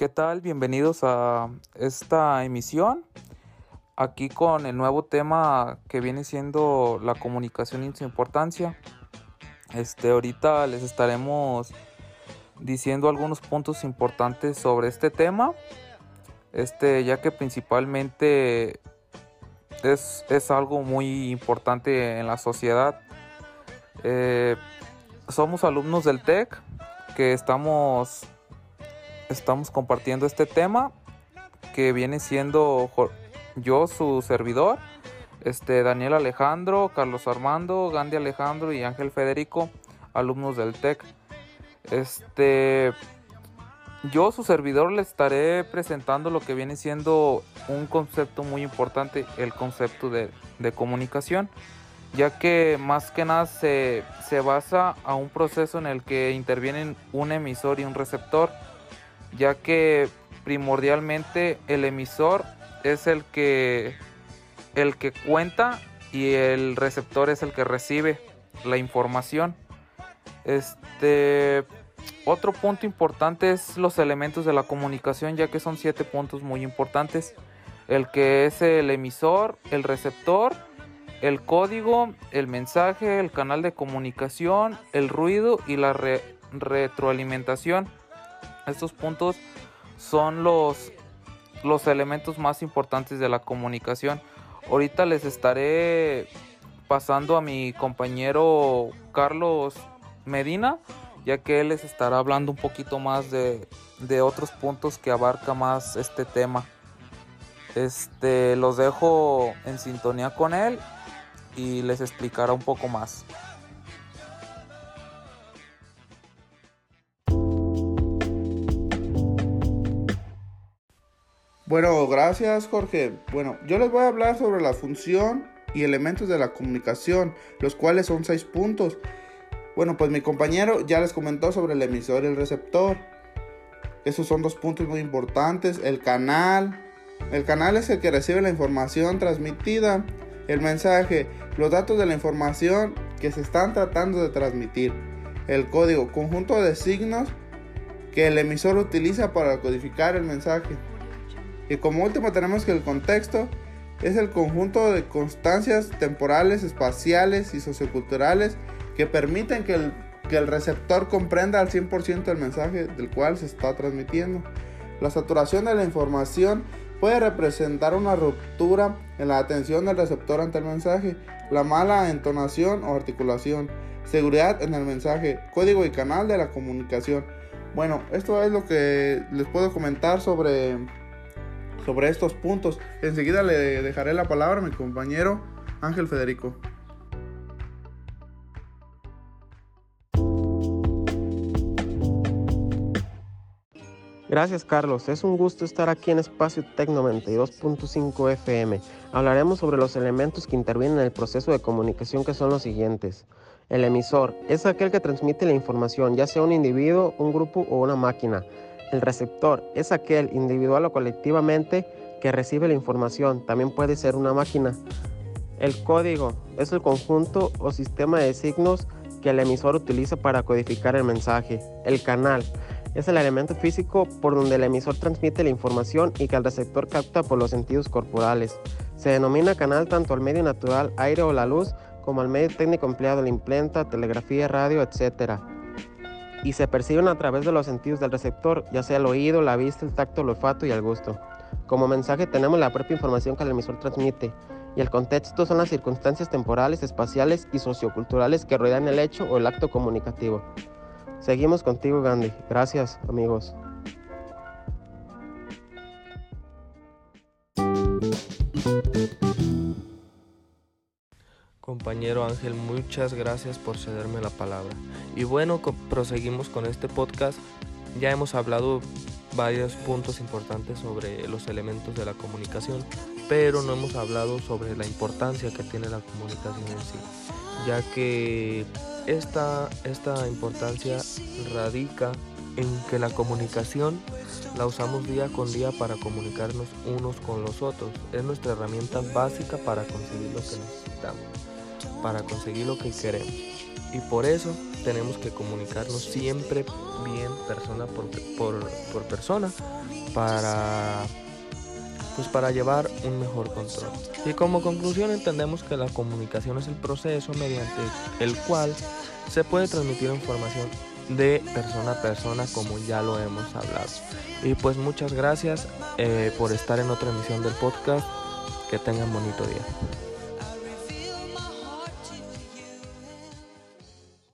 ¿Qué tal? Bienvenidos a esta emisión. Aquí con el nuevo tema que viene siendo la comunicación y su importancia. Este, ahorita les estaremos diciendo algunos puntos importantes sobre este tema. Este, ya que principalmente es, es algo muy importante en la sociedad. Eh, somos alumnos del TEC que estamos estamos compartiendo este tema que viene siendo yo, su servidor, este, Daniel Alejandro, Carlos Armando, Gandhi Alejandro y Ángel Federico, alumnos del TEC. Este, yo, su servidor, le estaré presentando lo que viene siendo un concepto muy importante, el concepto de, de comunicación, ya que más que nada se, se basa a un proceso en el que intervienen un emisor y un receptor ya que primordialmente el emisor es el que el que cuenta y el receptor es el que recibe la información. Este otro punto importante es los elementos de la comunicación, ya que son siete puntos muy importantes. El que es el emisor, el receptor, el código, el mensaje, el canal de comunicación, el ruido y la retroalimentación. Estos puntos son los, los elementos más importantes de la comunicación. Ahorita les estaré pasando a mi compañero Carlos Medina, ya que él les estará hablando un poquito más de, de otros puntos que abarca más este tema. Este, los dejo en sintonía con él y les explicará un poco más. Bueno, gracias Jorge. Bueno, yo les voy a hablar sobre la función y elementos de la comunicación, los cuales son seis puntos. Bueno, pues mi compañero ya les comentó sobre el emisor y el receptor. Esos son dos puntos muy importantes. El canal. El canal es el que recibe la información transmitida. El mensaje. Los datos de la información que se están tratando de transmitir. El código. Conjunto de signos que el emisor utiliza para codificar el mensaje. Y como último tenemos que el contexto es el conjunto de constancias temporales, espaciales y socioculturales que permiten que el, que el receptor comprenda al 100% el mensaje del cual se está transmitiendo. La saturación de la información puede representar una ruptura en la atención del receptor ante el mensaje, la mala entonación o articulación, seguridad en el mensaje, código y canal de la comunicación. Bueno, esto es lo que les puedo comentar sobre sobre estos puntos. Enseguida le dejaré la palabra a mi compañero Ángel Federico. Gracias Carlos, es un gusto estar aquí en Espacio Tecno 92.5 FM. Hablaremos sobre los elementos que intervienen en el proceso de comunicación que son los siguientes. El emisor es aquel que transmite la información, ya sea un individuo, un grupo o una máquina. El receptor es aquel individual o colectivamente que recibe la información, también puede ser una máquina. El código es el conjunto o sistema de signos que el emisor utiliza para codificar el mensaje. El canal es el elemento físico por donde el emisor transmite la información y que el receptor capta por los sentidos corporales. Se denomina canal tanto al medio natural, aire o la luz, como al medio técnico empleado, la imprenta, telegrafía, radio, etc y se perciben a través de los sentidos del receptor, ya sea el oído, la vista, el tacto, el olfato y el gusto. Como mensaje tenemos la propia información que el emisor transmite, y el contexto son las circunstancias temporales, espaciales y socioculturales que rodean el hecho o el acto comunicativo. Seguimos contigo, Gandhi. Gracias, amigos. Compañero Ángel, muchas gracias por cederme la palabra. Y bueno, proseguimos con este podcast. Ya hemos hablado varios puntos importantes sobre los elementos de la comunicación, pero no hemos hablado sobre la importancia que tiene la comunicación en sí, ya que esta, esta importancia radica en que la comunicación la usamos día con día para comunicarnos unos con los otros. Es nuestra herramienta básica para conseguir lo que necesitamos para conseguir lo que queremos. y por eso tenemos que comunicarnos siempre bien persona por, por, persona para pues para llevar un mejor control. Y como conclusión entendemos que la comunicación es el proceso mediante el cual se puede transmitir información de persona a persona como ya lo hemos hablado. Y pues muchas gracias eh, por estar en otra emisión del podcast. Que tengan bonito día.